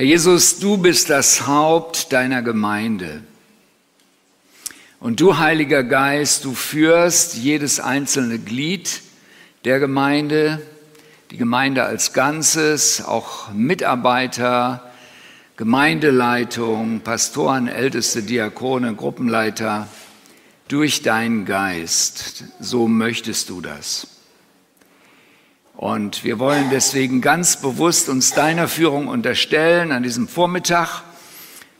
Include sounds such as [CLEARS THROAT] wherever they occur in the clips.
Herr Jesus, du bist das Haupt deiner Gemeinde. Und du, Heiliger Geist, du führst jedes einzelne Glied der Gemeinde, die Gemeinde als Ganzes, auch Mitarbeiter, Gemeindeleitung, Pastoren, Älteste, Diakone, Gruppenleiter, durch deinen Geist. So möchtest du das. Und wir wollen deswegen ganz bewusst uns deiner Führung unterstellen an diesem Vormittag,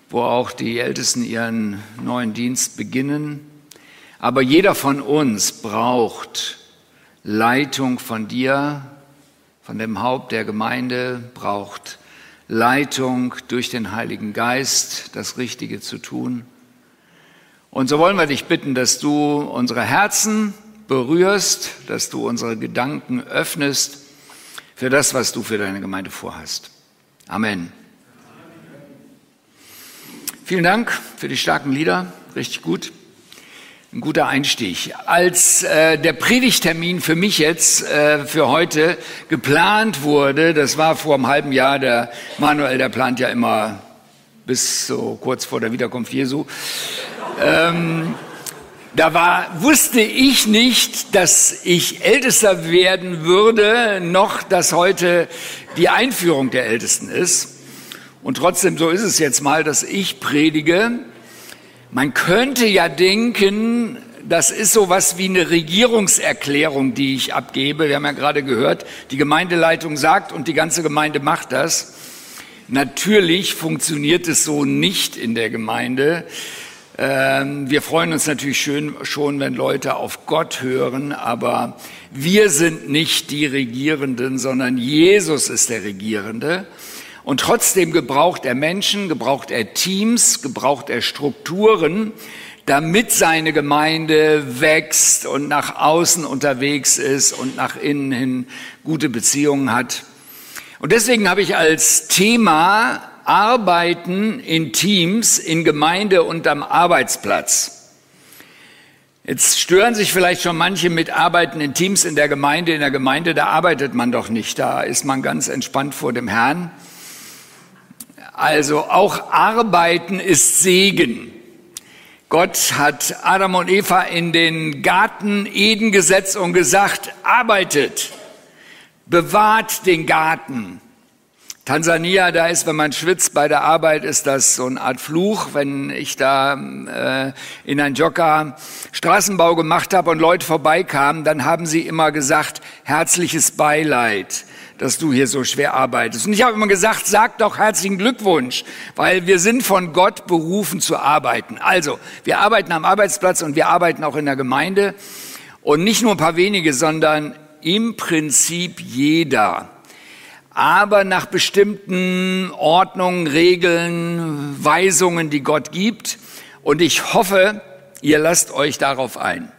wo auch die Ältesten ihren neuen Dienst beginnen. Aber jeder von uns braucht Leitung von dir, von dem Haupt der Gemeinde, braucht Leitung durch den Heiligen Geist, das Richtige zu tun. Und so wollen wir dich bitten, dass du unsere Herzen berührst, dass du unsere Gedanken öffnest für das, was du für deine Gemeinde vorhast. Amen. Vielen Dank für die starken Lieder, richtig gut. Ein guter Einstieg. Als äh, der Predigtermin für mich jetzt äh, für heute geplant wurde, das war vor einem halben Jahr, der Manuel, der plant ja immer bis so kurz vor der Wiederkunft Jesu. Ähm, da war, wusste ich nicht, dass ich Ältester werden würde, noch dass heute die Einführung der Ältesten ist. Und trotzdem, so ist es jetzt mal, dass ich predige. Man könnte ja denken, das ist so was wie eine Regierungserklärung, die ich abgebe. Wir haben ja gerade gehört, die Gemeindeleitung sagt und die ganze Gemeinde macht das. Natürlich funktioniert es so nicht in der Gemeinde. Ähm, wir freuen uns natürlich schön, schon, wenn Leute auf Gott hören, aber wir sind nicht die Regierenden, sondern Jesus ist der Regierende. Und trotzdem gebraucht er Menschen, gebraucht er Teams, gebraucht er Strukturen, damit seine Gemeinde wächst und nach außen unterwegs ist und nach innen hin gute Beziehungen hat. Und deswegen habe ich als Thema Arbeiten in Teams, in Gemeinde und am Arbeitsplatz. Jetzt stören sich vielleicht schon manche mit Arbeiten in Teams in der Gemeinde. In der Gemeinde, da arbeitet man doch nicht, da ist man ganz entspannt vor dem Herrn. Also auch Arbeiten ist Segen. Gott hat Adam und Eva in den Garten Eden gesetzt und gesagt, arbeitet, bewahrt den Garten, Tansania, da ist, wenn man schwitzt bei der Arbeit, ist das so eine Art Fluch. Wenn ich da äh, in ein Jogger Straßenbau gemacht habe und Leute vorbeikamen, dann haben sie immer gesagt, herzliches Beileid dass du hier so schwer arbeitest. Und ich habe immer gesagt, sag doch herzlichen Glückwunsch, weil wir sind von Gott berufen zu arbeiten. Also, wir arbeiten am Arbeitsplatz und wir arbeiten auch in der Gemeinde. Und nicht nur ein paar wenige, sondern im Prinzip jeder aber nach bestimmten Ordnungen, Regeln, Weisungen, die Gott gibt. Und ich hoffe, ihr lasst euch darauf ein.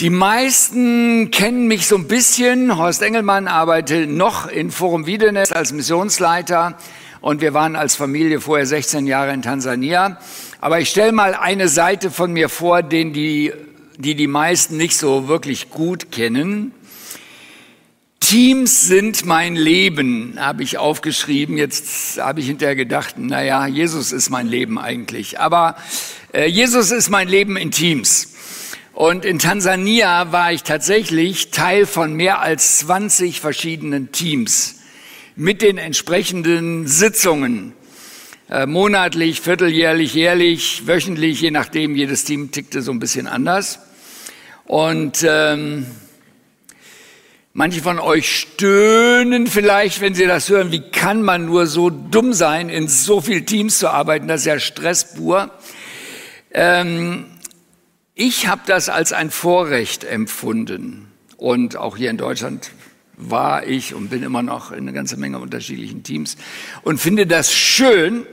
Die meisten kennen mich so ein bisschen. Horst Engelmann arbeitet noch in Forum Wiedenes als Missionsleiter und wir waren als Familie vorher 16 Jahre in Tansania. Aber ich stelle mal eine Seite von mir vor, den die, die die meisten nicht so wirklich gut kennen. Teams sind mein Leben, habe ich aufgeschrieben. Jetzt habe ich hinterher gedacht, naja, Jesus ist mein Leben eigentlich. Aber äh, Jesus ist mein Leben in Teams. Und in Tansania war ich tatsächlich Teil von mehr als 20 verschiedenen Teams mit den entsprechenden Sitzungen. Äh, monatlich, vierteljährlich, jährlich, wöchentlich, je nachdem, jedes Team tickte so ein bisschen anders. Und ähm, Manche von euch stöhnen vielleicht, wenn sie das hören. Wie kann man nur so dumm sein, in so viel Teams zu arbeiten? Das ist ja Stress pur. Ähm, ich habe das als ein Vorrecht empfunden. Und auch hier in Deutschland war ich und bin immer noch in eine ganze Menge unterschiedlichen Teams und finde das schön,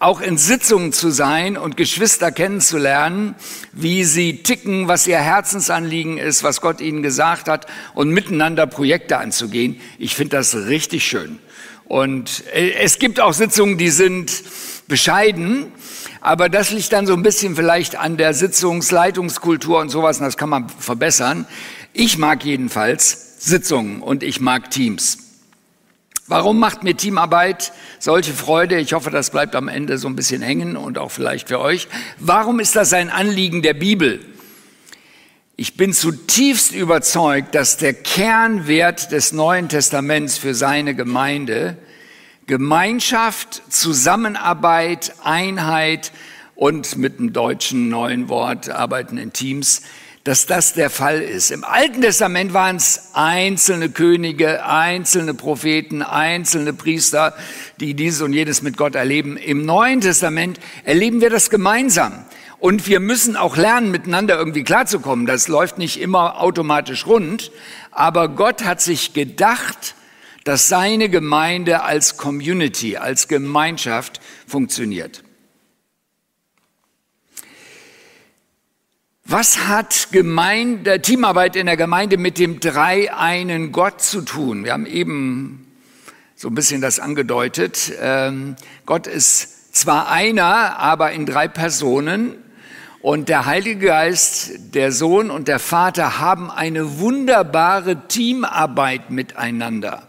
auch in Sitzungen zu sein und Geschwister kennenzulernen, wie sie ticken, was ihr Herzensanliegen ist, was Gott ihnen gesagt hat und miteinander Projekte anzugehen. Ich finde das richtig schön. Und äh, es gibt auch Sitzungen, die sind bescheiden, aber das liegt dann so ein bisschen vielleicht an der Sitzungsleitungskultur und sowas, und das kann man verbessern. Ich mag jedenfalls Sitzungen und ich mag Teams. Warum macht mir Teamarbeit solche Freude? Ich hoffe, das bleibt am Ende so ein bisschen hängen und auch vielleicht für euch. Warum ist das ein Anliegen der Bibel? Ich bin zutiefst überzeugt, dass der Kernwert des Neuen Testaments für seine Gemeinde Gemeinschaft, Zusammenarbeit, Einheit und mit dem deutschen neuen Wort arbeiten in Teams dass das der Fall ist. Im Alten Testament waren es einzelne Könige, einzelne Propheten, einzelne Priester, die dieses und jenes mit Gott erleben. Im Neuen Testament erleben wir das gemeinsam. Und wir müssen auch lernen, miteinander irgendwie klarzukommen. Das läuft nicht immer automatisch rund. Aber Gott hat sich gedacht, dass seine Gemeinde als Community, als Gemeinschaft funktioniert. Was hat Gemeinde, Teamarbeit in der Gemeinde mit dem drei einen Gott zu tun? Wir haben eben so ein bisschen das angedeutet. Ähm, Gott ist zwar einer, aber in drei Personen. Und der Heilige Geist, der Sohn und der Vater haben eine wunderbare Teamarbeit miteinander.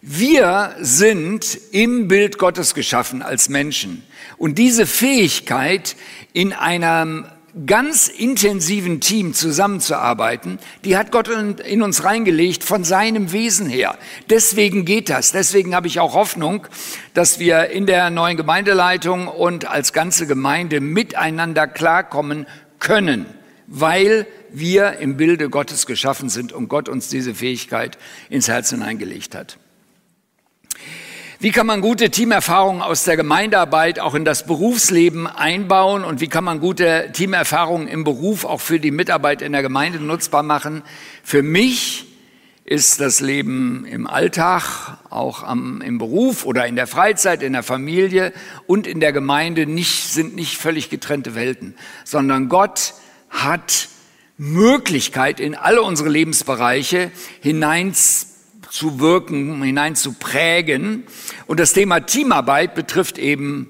Wir sind im Bild Gottes geschaffen als Menschen. Und diese Fähigkeit in einem ganz intensiven Team zusammenzuarbeiten, die hat Gott in uns reingelegt von seinem Wesen her. Deswegen geht das. Deswegen habe ich auch Hoffnung, dass wir in der neuen Gemeindeleitung und als ganze Gemeinde miteinander klarkommen können, weil wir im Bilde Gottes geschaffen sind und Gott uns diese Fähigkeit ins Herz hineingelegt hat. Wie kann man gute Teamerfahrungen aus der Gemeindearbeit auch in das Berufsleben einbauen und wie kann man gute Teamerfahrungen im Beruf auch für die Mitarbeit in der Gemeinde nutzbar machen? Für mich ist das Leben im Alltag, auch am, im Beruf oder in der Freizeit, in der Familie und in der Gemeinde nicht, sind nicht völlig getrennte Welten, sondern Gott hat Möglichkeit in alle unsere Lebensbereiche hinein zu wirken, hinein zu prägen. Und das Thema Teamarbeit betrifft eben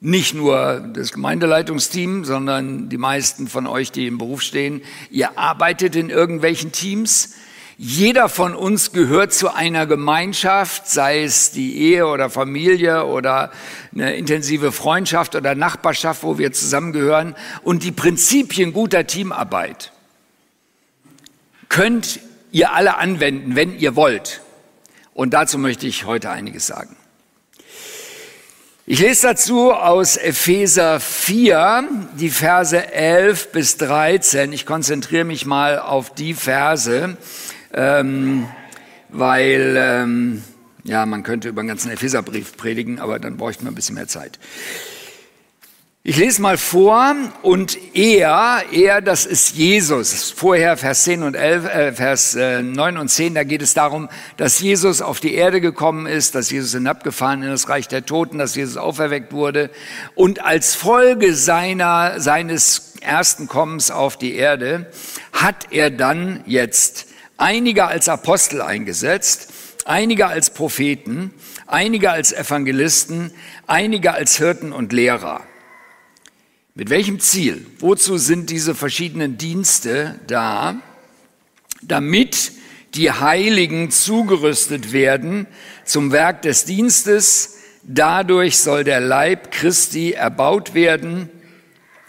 nicht nur das Gemeindeleitungsteam, sondern die meisten von euch, die im Beruf stehen. Ihr arbeitet in irgendwelchen Teams. Jeder von uns gehört zu einer Gemeinschaft, sei es die Ehe oder Familie oder eine intensive Freundschaft oder Nachbarschaft, wo wir zusammengehören. Und die Prinzipien guter Teamarbeit könnt ihr alle anwenden, wenn ihr wollt. Und dazu möchte ich heute einiges sagen. Ich lese dazu aus Epheser 4, die Verse 11 bis 13. Ich konzentriere mich mal auf die Verse, ähm, weil ähm, ja, man könnte über den ganzen Epheserbrief predigen, aber dann bräuchte man ein bisschen mehr Zeit. Ich lese mal vor und er, er, das ist Jesus. Vorher Vers 10 und 11, äh, Vers äh, 9 und 10, da geht es darum, dass Jesus auf die Erde gekommen ist, dass Jesus hinabgefahren in das Reich der Toten, dass Jesus auferweckt wurde und als Folge seiner, seines ersten Kommens auf die Erde hat er dann jetzt einige als Apostel eingesetzt, einige als Propheten, einige als Evangelisten, einige als Hirten und Lehrer. Mit welchem Ziel? Wozu sind diese verschiedenen Dienste da? Damit die Heiligen zugerüstet werden zum Werk des Dienstes. Dadurch soll der Leib Christi erbaut werden,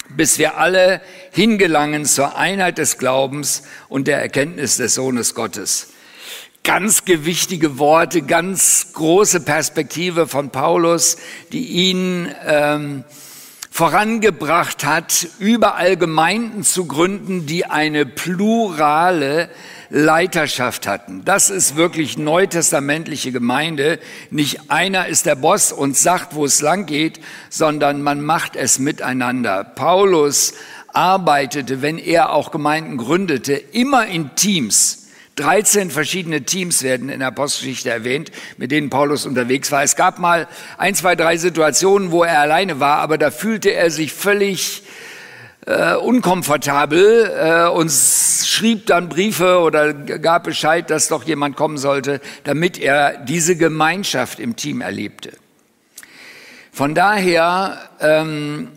bis wir alle hingelangen zur Einheit des Glaubens und der Erkenntnis des Sohnes Gottes. Ganz gewichtige Worte, ganz große Perspektive von Paulus, die ihn ähm, vorangebracht hat, überall Gemeinden zu gründen, die eine plurale Leiterschaft hatten. Das ist wirklich neutestamentliche Gemeinde. Nicht einer ist der Boss und sagt, wo es lang geht, sondern man macht es miteinander. Paulus arbeitete, wenn er auch Gemeinden gründete, immer in Teams 13 verschiedene Teams werden in der Apostelgeschichte erwähnt, mit denen Paulus unterwegs war. Es gab mal ein, zwei, drei Situationen, wo er alleine war, aber da fühlte er sich völlig äh, unkomfortabel äh, und schrieb dann Briefe oder gab Bescheid, dass doch jemand kommen sollte, damit er diese Gemeinschaft im Team erlebte. Von daher, ähm,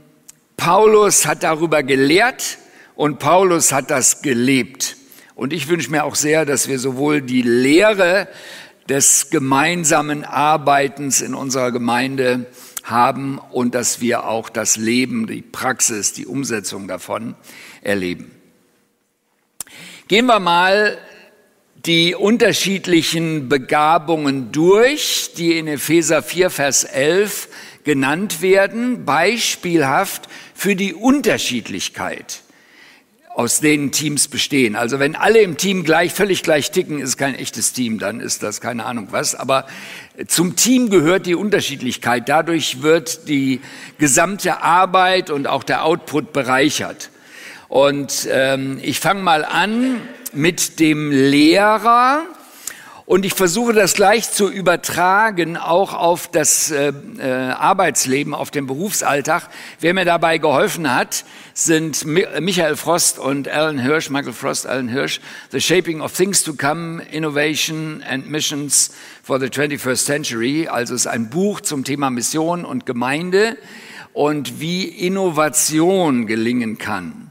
Paulus hat darüber gelehrt und Paulus hat das gelebt. Und ich wünsche mir auch sehr, dass wir sowohl die Lehre des gemeinsamen Arbeitens in unserer Gemeinde haben und dass wir auch das Leben, die Praxis, die Umsetzung davon erleben. Gehen wir mal die unterschiedlichen Begabungen durch, die in Epheser 4, Vers 11 genannt werden, beispielhaft für die Unterschiedlichkeit aus denen Teams bestehen. Also wenn alle im Team gleich, völlig gleich ticken, ist kein echtes Team, dann ist das keine Ahnung was. Aber zum Team gehört die Unterschiedlichkeit. Dadurch wird die gesamte Arbeit und auch der Output bereichert. Und ähm, ich fange mal an mit dem Lehrer. Und ich versuche das gleich zu übertragen, auch auf das äh, äh, Arbeitsleben, auf den Berufsalltag. Wer mir dabei geholfen hat, sind Michael Frost und Alan Hirsch, Michael Frost, Alan Hirsch, The Shaping of Things to Come, Innovation and Missions for the 21st Century. Also es ist ein Buch zum Thema Mission und Gemeinde und wie Innovation gelingen kann.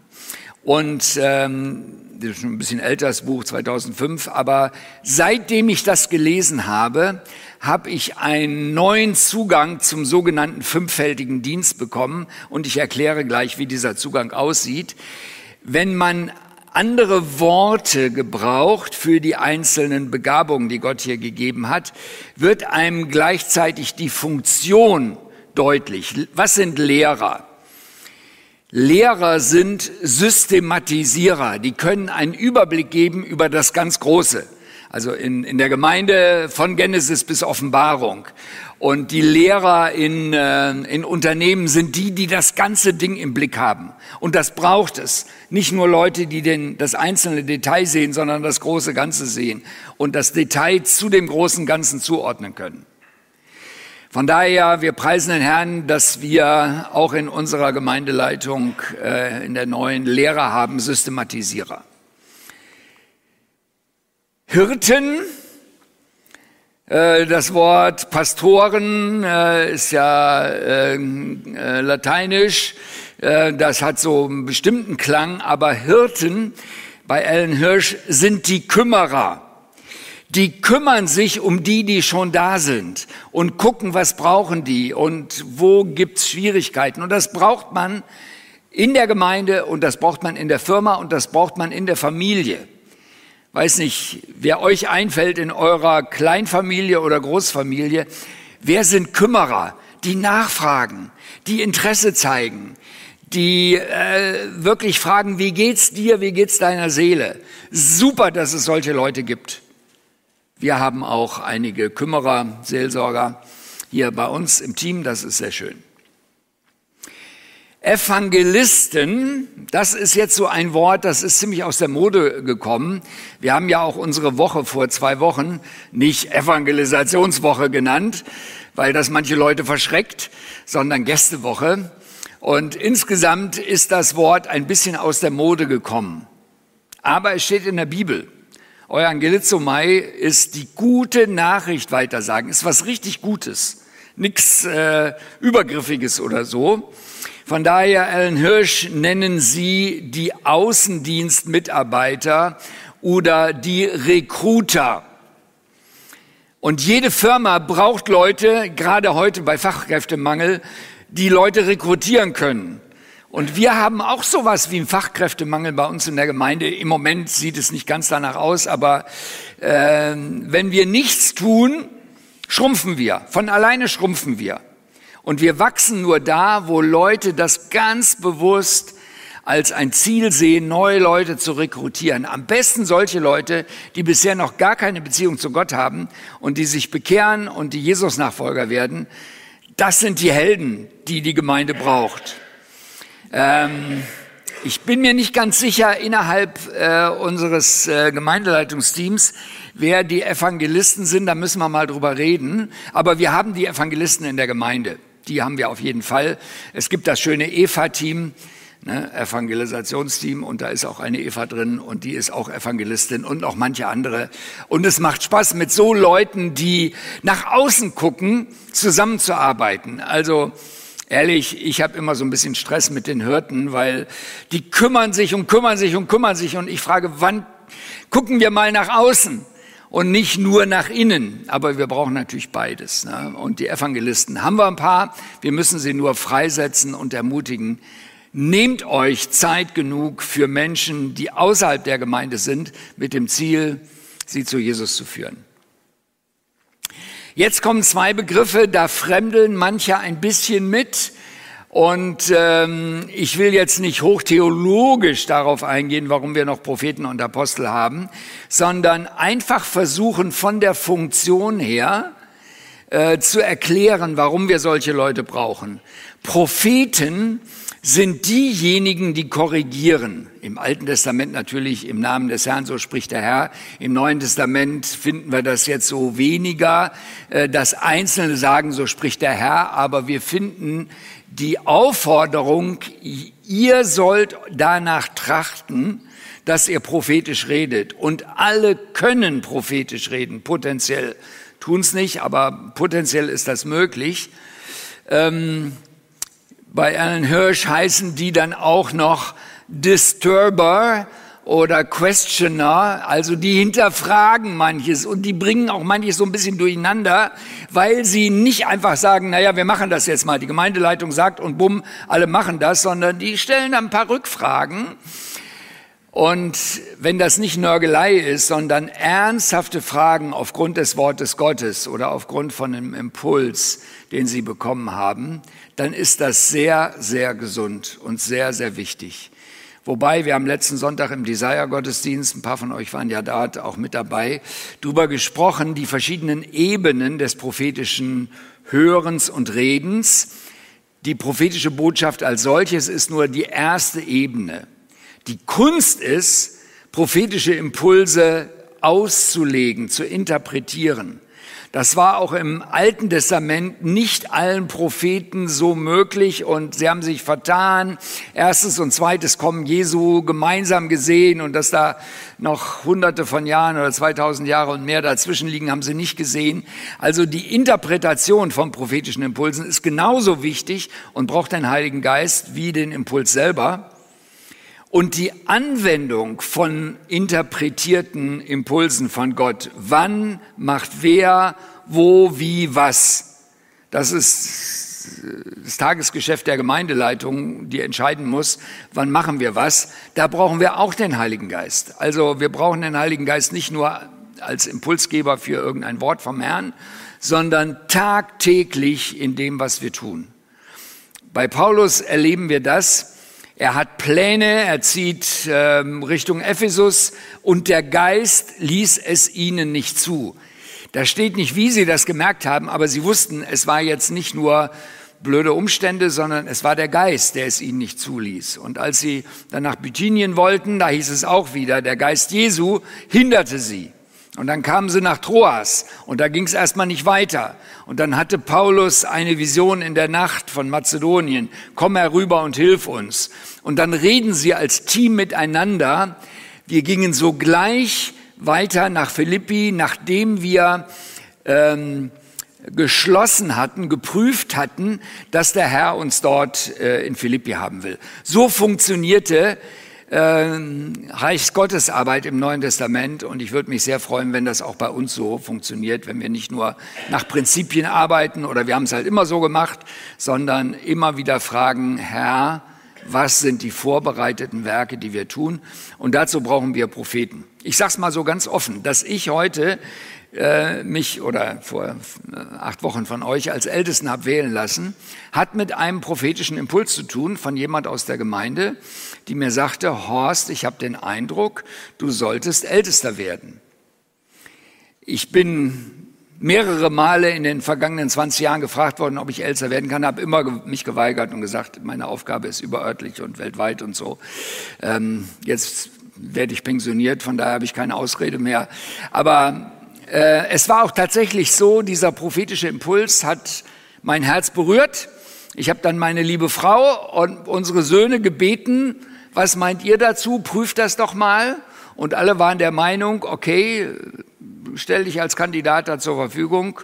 Und ähm, das ist schon ein bisschen älter, das Buch 2005, aber seitdem ich das gelesen habe, habe ich einen neuen Zugang zum sogenannten fünffältigen Dienst bekommen und ich erkläre gleich, wie dieser Zugang aussieht. Wenn man andere Worte gebraucht für die einzelnen Begabungen, die Gott hier gegeben hat, wird einem gleichzeitig die Funktion deutlich. Was sind Lehrer? Lehrer sind Systematisierer, die können einen Überblick geben über das ganz Große. Also in, in der Gemeinde von Genesis bis Offenbarung. Und die Lehrer in, äh, in Unternehmen sind die, die das ganze Ding im Blick haben. Und das braucht es. Nicht nur Leute, die den, das einzelne Detail sehen, sondern das große Ganze sehen und das Detail zu dem großen Ganzen zuordnen können. Von daher, wir preisen den Herrn, dass wir auch in unserer Gemeindeleitung äh, in der neuen Lehre haben, Systematisierer. Hirten, äh, das Wort Pastoren äh, ist ja äh, äh lateinisch, äh, das hat so einen bestimmten Klang, aber Hirten bei Ellen Hirsch sind die Kümmerer die kümmern sich um die, die schon da sind und gucken, was brauchen die und wo gibt's Schwierigkeiten. Und das braucht man in der Gemeinde und das braucht man in der Firma und das braucht man in der Familie. Weiß nicht, wer euch einfällt in eurer Kleinfamilie oder Großfamilie, wer sind Kümmerer, die nachfragen, die Interesse zeigen, die äh, wirklich fragen, wie geht's dir, wie geht's deiner Seele? Super, dass es solche Leute gibt. Wir haben auch einige Kümmerer, Seelsorger hier bei uns im Team. Das ist sehr schön. Evangelisten, das ist jetzt so ein Wort, das ist ziemlich aus der Mode gekommen. Wir haben ja auch unsere Woche vor zwei Wochen nicht Evangelisationswoche genannt, weil das manche Leute verschreckt, sondern Gästewoche. Und insgesamt ist das Wort ein bisschen aus der Mode gekommen. Aber es steht in der Bibel. Euangelizomai ist die gute Nachricht weitersagen, ist was richtig Gutes, nichts äh, Übergriffiges oder so. Von daher, Alan Hirsch, nennen Sie die Außendienstmitarbeiter oder die Recruiter. Und jede Firma braucht Leute, gerade heute bei Fachkräftemangel, die Leute rekrutieren können. Und wir haben auch sowas wie einen Fachkräftemangel bei uns in der Gemeinde. Im Moment sieht es nicht ganz danach aus, aber äh, wenn wir nichts tun, schrumpfen wir. Von alleine schrumpfen wir. Und wir wachsen nur da, wo Leute das ganz bewusst als ein Ziel sehen, neue Leute zu rekrutieren. Am besten solche Leute, die bisher noch gar keine Beziehung zu Gott haben und die sich bekehren und die Jesus-Nachfolger werden. Das sind die Helden, die die Gemeinde braucht. Ähm, Ich bin mir nicht ganz sicher innerhalb äh, unseres äh, Gemeindeleitungsteams, wer die Evangelisten sind. Da müssen wir mal drüber reden. Aber wir haben die Evangelisten in der Gemeinde. Die haben wir auf jeden Fall. Es gibt das schöne EFA-Team ne, Evangelisationsteam und da ist auch eine Eva drin und die ist auch Evangelistin und noch manche andere. Und es macht Spaß, mit so Leuten, die nach außen gucken, zusammenzuarbeiten. Also ehrlich, ich habe immer so ein bisschen Stress mit den Hirten, weil die kümmern sich und kümmern sich und kümmern sich und ich frage, wann gucken wir mal nach außen? und nicht nur nach innen. Aber wir brauchen natürlich beides. Ne? Und die Evangelisten haben wir ein paar. Wir müssen sie nur freisetzen und ermutigen, Nehmt euch Zeit genug für Menschen, die außerhalb der Gemeinde sind, mit dem Ziel, sie zu Jesus zu führen. Jetzt kommen zwei Begriffe, da fremdeln manche ein bisschen mit. Und ähm, ich will jetzt nicht hochtheologisch darauf eingehen, warum wir noch Propheten und Apostel haben, sondern einfach versuchen von der Funktion her äh, zu erklären, warum wir solche Leute brauchen. Propheten sind diejenigen, die korrigieren. Im Alten Testament natürlich im Namen des Herrn, so spricht der Herr. Im Neuen Testament finden wir das jetzt so weniger, äh, dass Einzelne sagen, so spricht der Herr, aber wir finden die Aufforderung, ihr sollt danach trachten, dass ihr prophetisch redet. Und alle können prophetisch reden, potenziell. Tun es nicht, aber potenziell ist das möglich. Ähm, bei Alan Hirsch heißen die dann auch noch Disturber oder Questioner, also die hinterfragen manches und die bringen auch manches so ein bisschen durcheinander, weil sie nicht einfach sagen, naja, wir machen das jetzt mal, die Gemeindeleitung sagt und bumm, alle machen das, sondern die stellen ein paar Rückfragen. Und wenn das nicht Nörgelei ist, sondern ernsthafte Fragen aufgrund des Wortes Gottes oder aufgrund von einem Impuls, den sie bekommen haben, dann ist das sehr, sehr gesund und sehr, sehr wichtig. Wobei wir am letzten Sonntag im Desire-Gottesdienst, ein paar von euch waren ja da auch mit dabei, darüber gesprochen, die verschiedenen Ebenen des prophetischen Hörens und Redens. Die prophetische Botschaft als solches ist nur die erste Ebene. Die Kunst ist, prophetische Impulse auszulegen, zu interpretieren. Das war auch im Alten Testament nicht allen Propheten so möglich und sie haben sich vertan. Erstes und zweites Kommen Jesu gemeinsam gesehen und dass da noch hunderte von Jahren oder 2000 Jahre und mehr dazwischen liegen, haben sie nicht gesehen. Also die Interpretation von prophetischen Impulsen ist genauso wichtig und braucht den Heiligen Geist wie den Impuls selber. Und die Anwendung von interpretierten Impulsen von Gott, wann macht wer, wo, wie, was, das ist das Tagesgeschäft der Gemeindeleitung, die entscheiden muss, wann machen wir was. Da brauchen wir auch den Heiligen Geist. Also wir brauchen den Heiligen Geist nicht nur als Impulsgeber für irgendein Wort vom Herrn, sondern tagtäglich in dem, was wir tun. Bei Paulus erleben wir das, er hat Pläne, er zieht ähm, Richtung Ephesus und der Geist ließ es ihnen nicht zu. Da steht nicht, wie sie das gemerkt haben, aber sie wussten, es war jetzt nicht nur blöde Umstände, sondern es war der Geist, der es ihnen nicht zuließ. Und als sie dann nach Bithynien wollten, da hieß es auch wieder, der Geist Jesu hinderte sie. Und dann kamen sie nach Troas und da ging es erstmal nicht weiter. Und dann hatte Paulus eine Vision in der Nacht von Mazedonien. Komm herüber und hilf uns. Und dann reden sie als Team miteinander. Wir gingen sogleich weiter nach Philippi, nachdem wir ähm, geschlossen hatten, geprüft hatten, dass der Herr uns dort äh, in Philippi haben will. So funktionierte äh, Reichsgottesarbeit im Neuen Testament und ich würde mich sehr freuen, wenn das auch bei uns so funktioniert, wenn wir nicht nur nach Prinzipien arbeiten oder wir haben es halt immer so gemacht, sondern immer wieder fragen, Herr, was sind die vorbereiteten Werke, die wir tun? Und dazu brauchen wir Propheten. Ich sage es mal so ganz offen, dass ich heute äh, mich oder vor äh, acht Wochen von euch als Ältesten habe wählen lassen, hat mit einem prophetischen Impuls zu tun von jemand aus der Gemeinde, die mir sagte, Horst, ich habe den Eindruck, du solltest Ältester werden. Ich bin mehrere Male in den vergangenen 20 Jahren gefragt worden, ob ich Elster werden kann, habe immer mich geweigert und gesagt, meine Aufgabe ist überörtlich und weltweit und so. Ähm, jetzt werde ich pensioniert, von daher habe ich keine Ausrede mehr. Aber äh, es war auch tatsächlich so, dieser prophetische Impuls hat mein Herz berührt. Ich habe dann meine liebe Frau und unsere Söhne gebeten, was meint ihr dazu? Prüft das doch mal. Und alle waren der Meinung, okay, stell dich als Kandidat da zur Verfügung.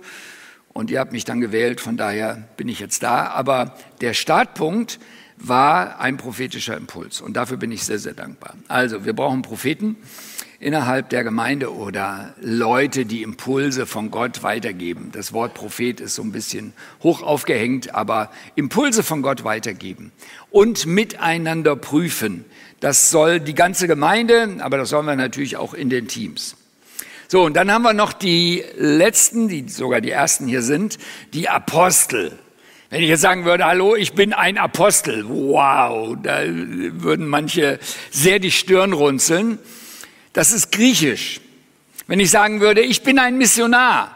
Und ihr habt mich dann gewählt, von daher bin ich jetzt da. Aber der Startpunkt war ein prophetischer Impuls. Und dafür bin ich sehr, sehr dankbar. Also, wir brauchen Propheten innerhalb der Gemeinde oder Leute, die Impulse von Gott weitergeben. Das Wort Prophet ist so ein bisschen hoch aufgehängt, aber Impulse von Gott weitergeben und miteinander prüfen. Das soll die ganze Gemeinde, aber das sollen wir natürlich auch in den Teams. So, und dann haben wir noch die letzten, die sogar die ersten hier sind, die Apostel. Wenn ich jetzt sagen würde, hallo, ich bin ein Apostel, wow, da würden manche sehr die Stirn runzeln. Das ist griechisch. Wenn ich sagen würde, ich bin ein Missionar,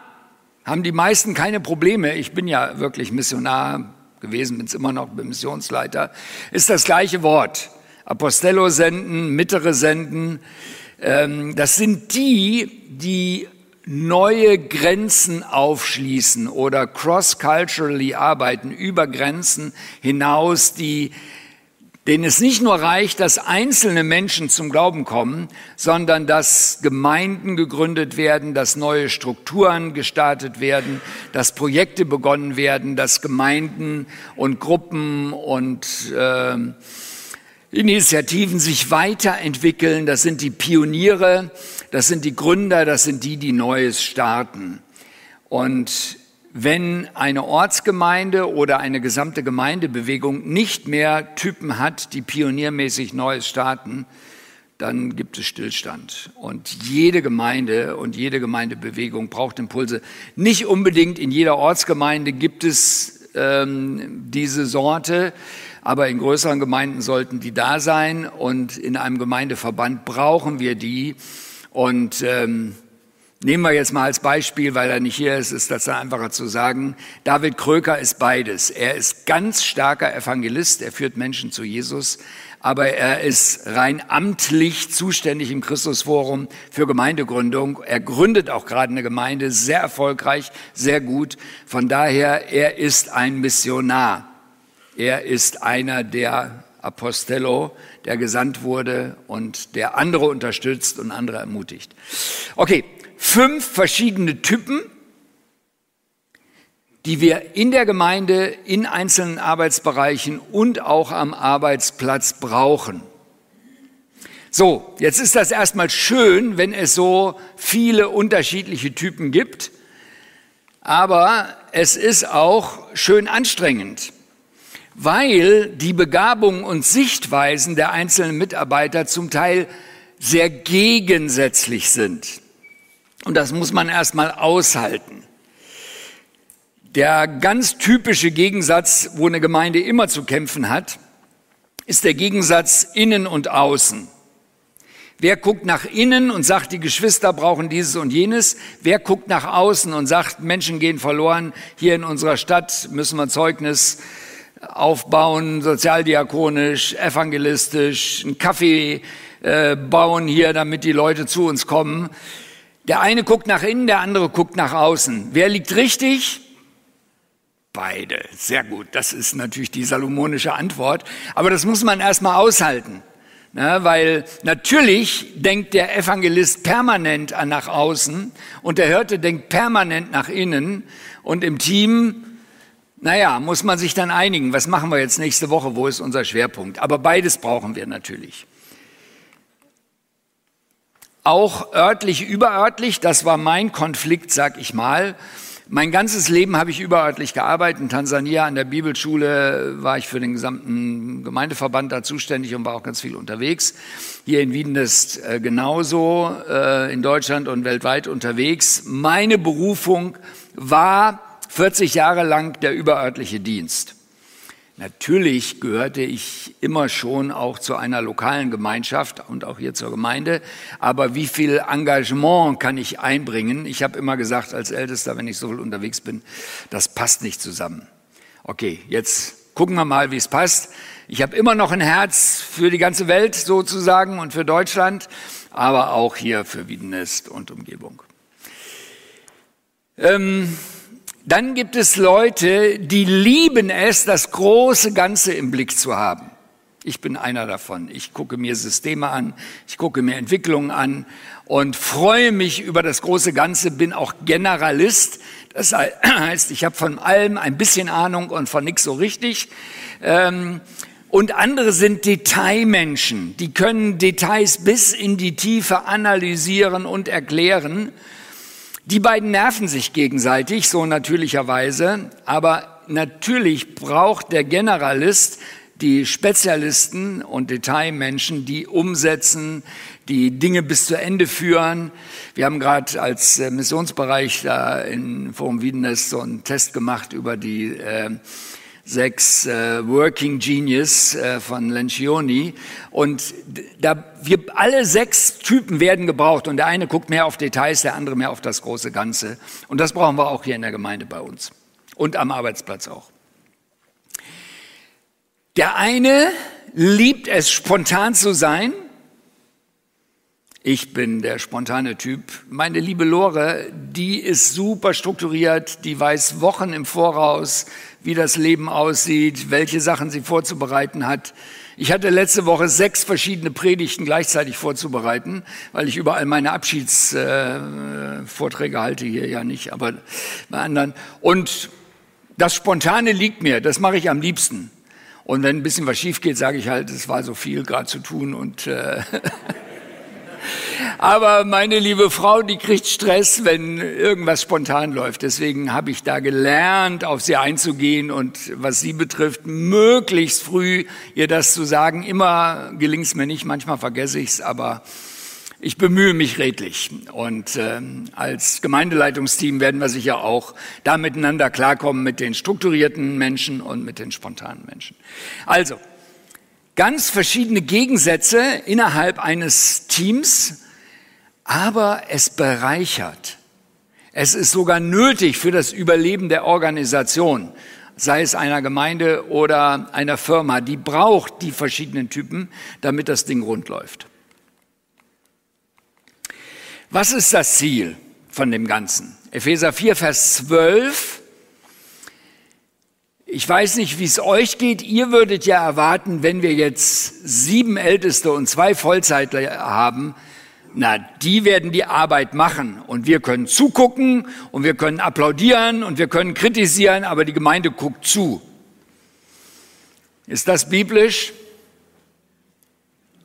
haben die meisten keine Probleme. Ich bin ja wirklich Missionar gewesen, bin es immer noch, bin Missionsleiter. Ist das gleiche Wort. Apostello senden, Mittere senden. Ähm, das sind die, die neue Grenzen aufschließen oder cross-culturally arbeiten, über Grenzen hinaus, die denen es nicht nur reicht, dass einzelne Menschen zum Glauben kommen, sondern dass Gemeinden gegründet werden, dass neue Strukturen gestartet werden, dass Projekte begonnen werden, dass Gemeinden und Gruppen und äh, Initiativen sich weiterentwickeln. Das sind die Pioniere, das sind die Gründer, das sind die, die Neues starten. Und wenn eine Ortsgemeinde oder eine gesamte Gemeindebewegung nicht mehr Typen hat, die pioniermäßig Neues starten, dann gibt es Stillstand. Und jede Gemeinde und jede Gemeindebewegung braucht Impulse. Nicht unbedingt in jeder Ortsgemeinde gibt es ähm, diese Sorte, aber in größeren Gemeinden sollten die da sein und in einem Gemeindeverband brauchen wir die. Und ähm, Nehmen wir jetzt mal als Beispiel, weil er nicht hier ist, ist das einfacher zu sagen. David Kröker ist beides. Er ist ganz starker Evangelist, er führt Menschen zu Jesus, aber er ist rein amtlich zuständig im Christusforum für Gemeindegründung. Er gründet auch gerade eine Gemeinde, sehr erfolgreich, sehr gut. Von daher, er ist ein Missionar. Er ist einer der Apostello, der gesandt wurde und der andere unterstützt und andere ermutigt. Okay, fünf verschiedene Typen, die wir in der Gemeinde, in einzelnen Arbeitsbereichen und auch am Arbeitsplatz brauchen. So, jetzt ist das erstmal schön, wenn es so viele unterschiedliche Typen gibt, aber es ist auch schön anstrengend, weil die Begabungen und Sichtweisen der einzelnen Mitarbeiter zum Teil sehr gegensätzlich sind. Und das muss man erstmal aushalten. Der ganz typische Gegensatz, wo eine Gemeinde immer zu kämpfen hat, ist der Gegensatz innen und außen. Wer guckt nach innen und sagt, die Geschwister brauchen dieses und jenes? Wer guckt nach außen und sagt, Menschen gehen verloren? Hier in unserer Stadt müssen wir Zeugnis aufbauen, sozialdiakonisch, evangelistisch, einen Kaffee äh, bauen hier, damit die Leute zu uns kommen. Der eine guckt nach innen, der andere guckt nach außen. Wer liegt richtig? Beide. Sehr gut. Das ist natürlich die salomonische Antwort. Aber das muss man erstmal aushalten. Na, weil natürlich denkt der Evangelist permanent nach außen und der Hirte denkt permanent nach innen und im Team, naja, muss man sich dann einigen, was machen wir jetzt nächste Woche, wo ist unser Schwerpunkt. Aber beides brauchen wir natürlich auch örtlich, überörtlich. Das war mein Konflikt, sag ich mal. Mein ganzes Leben habe ich überörtlich gearbeitet. In Tansania an der Bibelschule war ich für den gesamten Gemeindeverband da zuständig und war auch ganz viel unterwegs. Hier in Wien ist äh, genauso, äh, in Deutschland und weltweit unterwegs. Meine Berufung war 40 Jahre lang der überörtliche Dienst. Natürlich gehörte ich immer schon auch zu einer lokalen Gemeinschaft und auch hier zur Gemeinde. Aber wie viel Engagement kann ich einbringen? Ich habe immer gesagt, als Ältester, wenn ich so viel unterwegs bin, das passt nicht zusammen. Okay, jetzt gucken wir mal, wie es passt. Ich habe immer noch ein Herz für die ganze Welt sozusagen und für Deutschland, aber auch hier für Wiedenest und Umgebung. Ähm, dann gibt es Leute, die lieben es, das große Ganze im Blick zu haben. Ich bin einer davon. Ich gucke mir Systeme an, ich gucke mir Entwicklungen an und freue mich über das große Ganze, bin auch Generalist. Das [CLEARS THROAT] heißt, ich habe von allem ein bisschen Ahnung und von nichts so richtig. Ähm, und andere sind Detailmenschen, die können Details bis in die Tiefe analysieren und erklären. Die beiden nerven sich gegenseitig, so natürlicherweise, aber natürlich braucht der Generalist die Spezialisten und Detailmenschen, die umsetzen, die Dinge bis zu Ende führen. Wir haben gerade als äh, Missionsbereich da in Forum Wiedenest so einen Test gemacht über die äh, sechs äh, Working Genius äh, von Lencioni. Und da wir alle sechs Typen werden gebraucht und der eine guckt mehr auf Details, der andere mehr auf das große Ganze. Und das brauchen wir auch hier in der Gemeinde bei uns und am Arbeitsplatz auch. Der eine liebt es, spontan zu sein. Ich bin der spontane Typ. Meine liebe Lore, die ist super strukturiert, die weiß Wochen im Voraus, wie das Leben aussieht, welche Sachen sie vorzubereiten hat. Ich hatte letzte Woche sechs verschiedene Predigten gleichzeitig vorzubereiten, weil ich überall meine Abschiedsvorträge äh, halte, hier ja nicht, aber bei anderen. Und das Spontane liegt mir, das mache ich am liebsten. Und wenn ein bisschen was schief geht, sage ich halt, es war so viel gerade zu tun und äh, [LAUGHS] Aber meine liebe Frau, die kriegt Stress, wenn irgendwas spontan läuft. Deswegen habe ich da gelernt, auf sie einzugehen und was sie betrifft, möglichst früh ihr das zu sagen. Immer gelingt es mir nicht, manchmal vergesse ich es, aber ich bemühe mich redlich. Und äh, als Gemeindeleitungsteam werden wir sicher auch da miteinander klarkommen mit den strukturierten Menschen und mit den spontanen Menschen. Also, ganz verschiedene Gegensätze innerhalb eines Teams, aber es bereichert. Es ist sogar nötig für das Überleben der Organisation, sei es einer Gemeinde oder einer Firma, die braucht die verschiedenen Typen, damit das Ding rund läuft. Was ist das Ziel von dem Ganzen? Epheser 4, Vers 12 ich weiß nicht, wie es euch geht. Ihr würdet ja erwarten, wenn wir jetzt sieben Älteste und zwei Vollzeitler haben, na, die werden die Arbeit machen und wir können zugucken und wir können applaudieren und wir können kritisieren, aber die Gemeinde guckt zu. Ist das biblisch?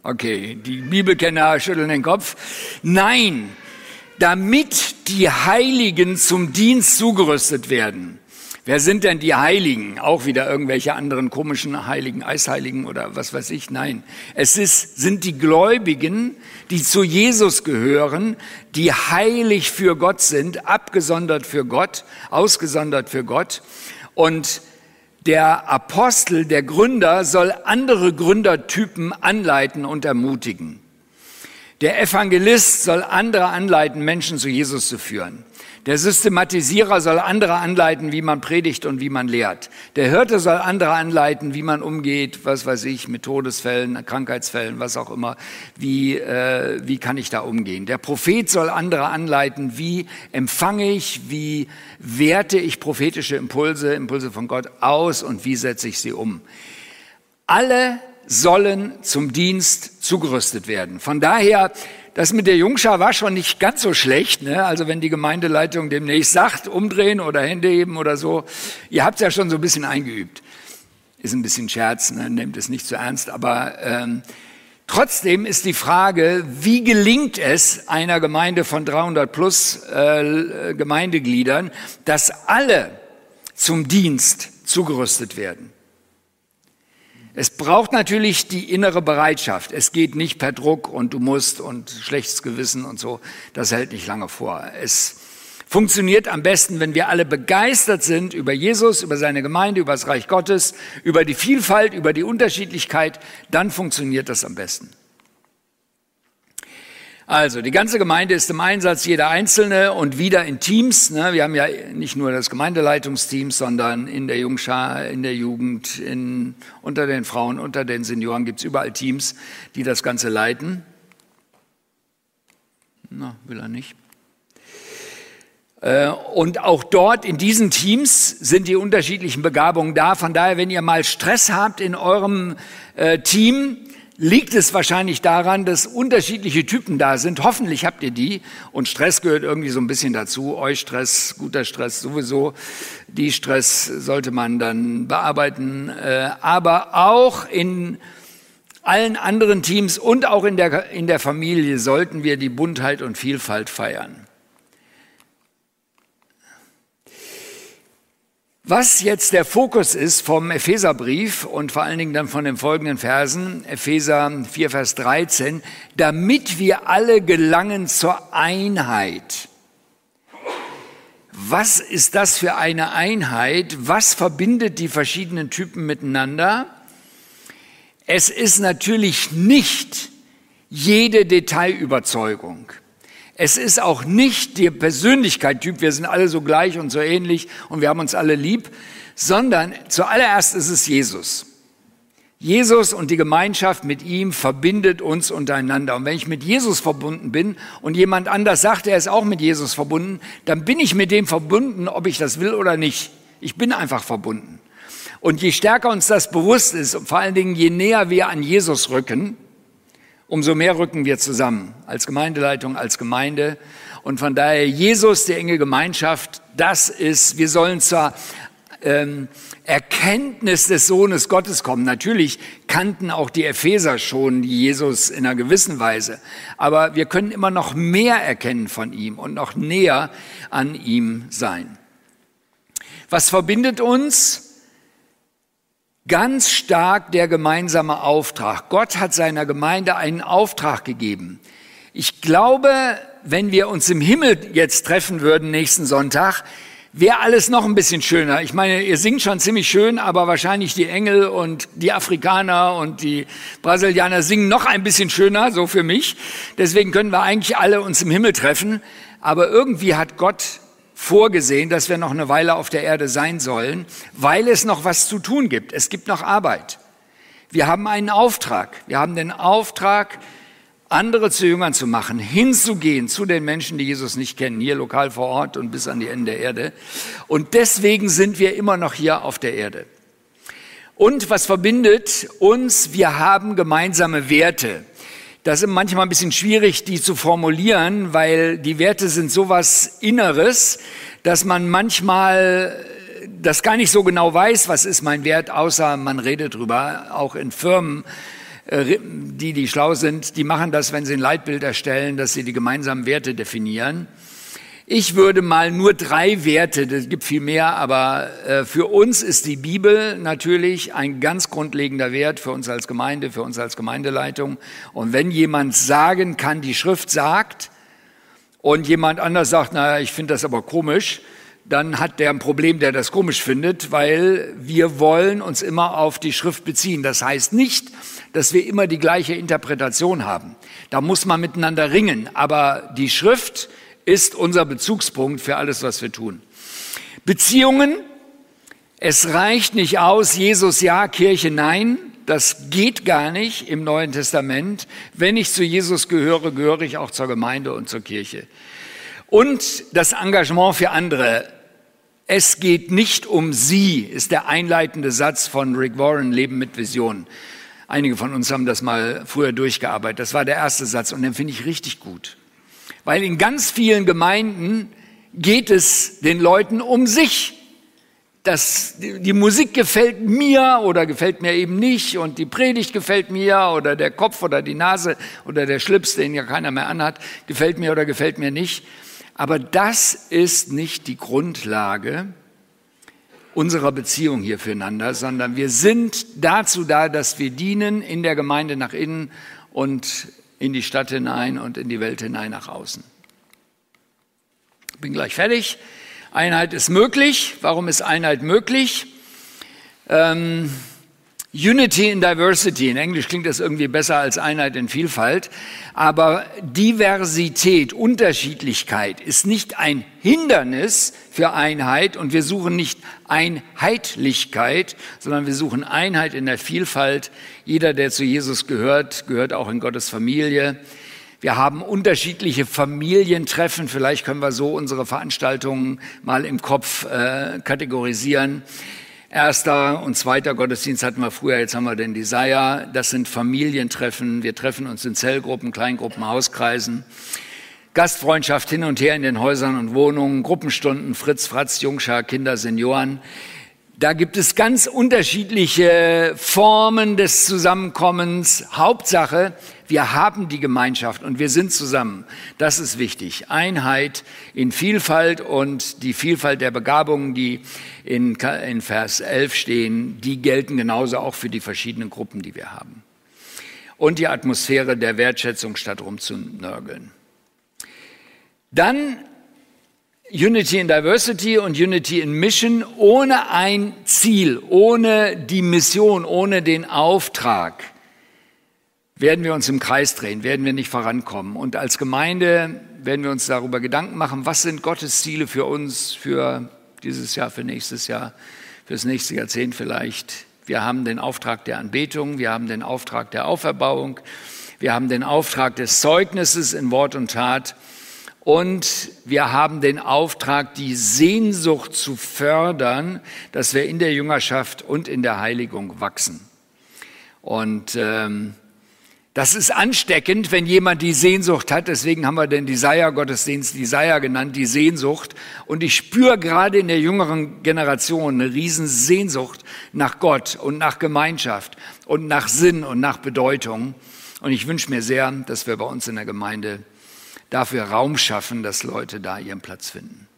Okay, die Bibelkenner schütteln den Kopf. Nein, damit die Heiligen zum Dienst zugerüstet werden. Wer sind denn die Heiligen? Auch wieder irgendwelche anderen komischen Heiligen, Eisheiligen oder was weiß ich? Nein. Es ist, sind die Gläubigen, die zu Jesus gehören, die heilig für Gott sind, abgesondert für Gott, ausgesondert für Gott. Und der Apostel, der Gründer, soll andere Gründertypen anleiten und ermutigen. Der Evangelist soll andere anleiten, Menschen zu Jesus zu führen. Der Systematisierer soll andere anleiten, wie man predigt und wie man lehrt. Der Hirte soll andere anleiten, wie man umgeht, was weiß ich, mit Todesfällen, Krankheitsfällen, was auch immer. Wie, äh, wie kann ich da umgehen? Der Prophet soll andere anleiten, wie empfange ich, wie werte ich prophetische Impulse, Impulse von Gott aus und wie setze ich sie um. Alle sollen zum Dienst zugerüstet werden. Von daher das mit der Jungschar war schon nicht ganz so schlecht. Ne? Also wenn die Gemeindeleitung demnächst sagt, umdrehen oder Hände heben oder so, ihr habt es ja schon so ein bisschen eingeübt. Ist ein bisschen Scherz, ne? nehmt es nicht zu ernst, aber ähm, trotzdem ist die Frage, wie gelingt es einer Gemeinde von 300 plus äh, Gemeindegliedern, dass alle zum Dienst zugerüstet werden? Es braucht natürlich die innere Bereitschaft. Es geht nicht per Druck und du musst und schlechtes Gewissen und so. Das hält nicht lange vor. Es Funktioniert am besten, wenn wir alle begeistert sind über Jesus, über seine Gemeinde, über das Reich Gottes, über die Vielfalt, über die Unterschiedlichkeit, dann funktioniert das am besten. Also, die ganze Gemeinde ist im Einsatz, jeder Einzelne und wieder in Teams. Ne? Wir haben ja nicht nur das Gemeindeleitungsteam, sondern in der Jungschar, in der Jugend, in, unter den Frauen, unter den Senioren gibt es überall Teams, die das Ganze leiten. Na, will er nicht. Äh, und auch dort in diesen Teams sind die unterschiedlichen Begabungen da. Von daher, wenn ihr mal Stress habt in eurem äh, Team, liegt es wahrscheinlich daran, dass unterschiedliche Typen da sind. Hoffentlich habt ihr die. Und Stress gehört irgendwie so ein bisschen dazu. Euch Stress, guter Stress sowieso. Die Stress sollte man dann bearbeiten. Äh, aber auch in allen anderen Teams und auch in der, in der Familie sollten wir die Buntheit und Vielfalt feiern. Was jetzt der Fokus ist vom Epheserbrief und vor allen Dingen dann von den folgenden Versen, Epheser 4, Vers 13, damit wir alle gelangen zur Einheit. Was ist das für eine Einheit? Was verbindet die verschiedenen Typen miteinander? Es ist natürlich nicht jede Detailüberzeugung. Es ist auch nicht der Persönlichkeit-Typ, wir sind alle so gleich und so ähnlich und wir haben uns alle lieb, sondern zuallererst ist es Jesus. Jesus und die Gemeinschaft mit ihm verbindet uns untereinander. Und wenn ich mit Jesus verbunden bin und jemand anders sagt, er ist auch mit Jesus verbunden, dann bin ich mit dem verbunden, ob ich das will oder nicht. Ich bin einfach verbunden. Und je stärker uns das bewusst ist und vor allen Dingen je näher wir an Jesus rücken, umso mehr rücken wir zusammen als Gemeindeleitung, als Gemeinde. Und von daher Jesus, die enge Gemeinschaft, das ist, wir sollen zur ähm, Erkenntnis des Sohnes Gottes kommen. Natürlich kannten auch die Epheser schon Jesus in einer gewissen Weise, aber wir können immer noch mehr erkennen von ihm und noch näher an ihm sein. Was verbindet uns? Ganz stark der gemeinsame Auftrag. Gott hat seiner Gemeinde einen Auftrag gegeben. Ich glaube, wenn wir uns im Himmel jetzt treffen würden nächsten Sonntag, wäre alles noch ein bisschen schöner. Ich meine, ihr singt schon ziemlich schön, aber wahrscheinlich die Engel und die Afrikaner und die Brasilianer singen noch ein bisschen schöner, so für mich. Deswegen können wir eigentlich alle uns im Himmel treffen. Aber irgendwie hat Gott vorgesehen, dass wir noch eine Weile auf der Erde sein sollen, weil es noch was zu tun gibt. Es gibt noch Arbeit. Wir haben einen Auftrag. Wir haben den Auftrag, andere zu Jüngern zu machen, hinzugehen zu den Menschen, die Jesus nicht kennen, hier lokal vor Ort und bis an die Ende der Erde. Und deswegen sind wir immer noch hier auf der Erde. Und was verbindet uns? Wir haben gemeinsame Werte. Das ist manchmal ein bisschen schwierig, die zu formulieren, weil die Werte sind sowas Inneres, dass man manchmal das gar nicht so genau weiß, was ist mein Wert, außer man redet drüber. Auch in Firmen, äh, die, die schlau sind, die machen das, wenn sie ein Leitbild erstellen, dass sie die gemeinsamen Werte definieren. Ich würde mal nur drei Werte, es gibt viel mehr, aber äh, für uns ist die Bibel natürlich ein ganz grundlegender Wert für uns als Gemeinde, für uns als Gemeindeleitung. Und wenn jemand sagen kann, die Schrift sagt, und jemand anders sagt, naja, ich finde das aber komisch, dann hat der ein Problem, der das komisch findet, weil wir wollen uns immer auf die Schrift beziehen. Das heißt nicht, dass wir immer die gleiche Interpretation haben. Da muss man miteinander ringen. Aber die Schrift ist unser Bezugspunkt für alles, was wir tun. Beziehungen, es reicht nicht aus, Jesus ja, Kirche nein. Das geht gar nicht im Neuen Testament. Wenn ich zu Jesus gehöre, gehöre ich auch zur Gemeinde und zur Kirche. Und das Engagement für andere. Es geht nicht um sie, ist der einleitende Satz von Rick Warren, Leben mit Vision. Einige von uns haben das mal früher durchgearbeitet. Das war der erste Satz und den finde ich richtig gut. Weil in ganz vielen Gemeinden geht es den Leuten um sich. Das, die Musik gefällt mir oder gefällt mir eben nicht und die Predigt gefällt mir oder der Kopf oder die Nase oder der Schlips, den ja keiner mehr anhat, gefällt mir oder gefällt mir nicht. Aber das ist nicht die Grundlage unserer Beziehung hier füreinander, sondern wir sind dazu da, dass wir dienen in der Gemeinde nach innen und in die Stadt hinein und in die Welt hinein nach außen. Bin gleich fertig. Einheit ist möglich. Warum ist Einheit möglich? Ähm, Unity in Diversity. In Englisch klingt das irgendwie besser als Einheit in Vielfalt. Aber Diversität, Unterschiedlichkeit ist nicht ein Hindernis für Einheit und wir suchen nicht Einheitlichkeit, sondern wir suchen Einheit in der Vielfalt. Jeder, der zu Jesus gehört, gehört auch in Gottes Familie. Wir haben unterschiedliche Familientreffen. Vielleicht können wir so unsere Veranstaltungen mal im Kopf äh, kategorisieren. Erster und zweiter Gottesdienst hatten wir früher, jetzt haben wir den Desire. Das sind Familientreffen. Wir treffen uns in Zellgruppen, Kleingruppen, Hauskreisen. Gastfreundschaft hin und her in den Häusern und Wohnungen, Gruppenstunden, Fritz, Fratz, Jungschar, Kinder, Senioren. Da gibt es ganz unterschiedliche Formen des Zusammenkommens. Hauptsache, wir haben die Gemeinschaft und wir sind zusammen. Das ist wichtig. Einheit in Vielfalt und die Vielfalt der Begabungen, die in, Vers 11 stehen, die gelten genauso auch für die verschiedenen Gruppen, die wir haben. Und die Atmosphäre der Wertschätzung statt rumzunörgeln. Dann Unity in Diversity und Unity in Mission ohne ein Ziel, ohne die Mission, ohne den Auftrag werden wir uns im Kreis drehen, werden wir nicht vorankommen. Und als Gemeinde werden wir uns darüber Gedanken machen, was sind Gottes Ziele für uns, für dieses Jahr, für nächstes Jahr, fürs nächste Jahrzehnt vielleicht. Wir haben den Auftrag der Anbetung, wir haben den Auftrag der Auferbauung, wir haben den Auftrag des Zeugnisses in Wort und Tat und wir haben den Auftrag, die Sehnsucht zu fördern, dass wir in der Jüngerschaft und in der Heiligung wachsen. Und ähm, das ist ansteckend, wenn jemand die Sehnsucht hat. Deswegen haben wir den Desire-Gottesdienst Desire genannt, die Sehnsucht. Und ich spüre gerade in der jüngeren Generation eine riesen Sehnsucht nach Gott und nach Gemeinschaft und nach Sinn und nach Bedeutung. Und ich wünsche mir sehr, dass wir bei uns in der Gemeinde dafür Raum schaffen, dass Leute da ihren Platz finden.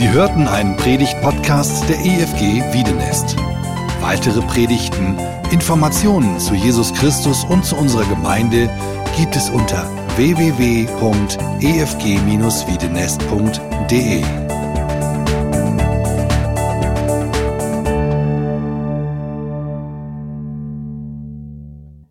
Sie hörten einen Predigt-Podcast der EFG Wiedenest. Weitere Predigten, Informationen zu Jesus Christus und zu unserer Gemeinde gibt es unter www.efg-wiedenest.de.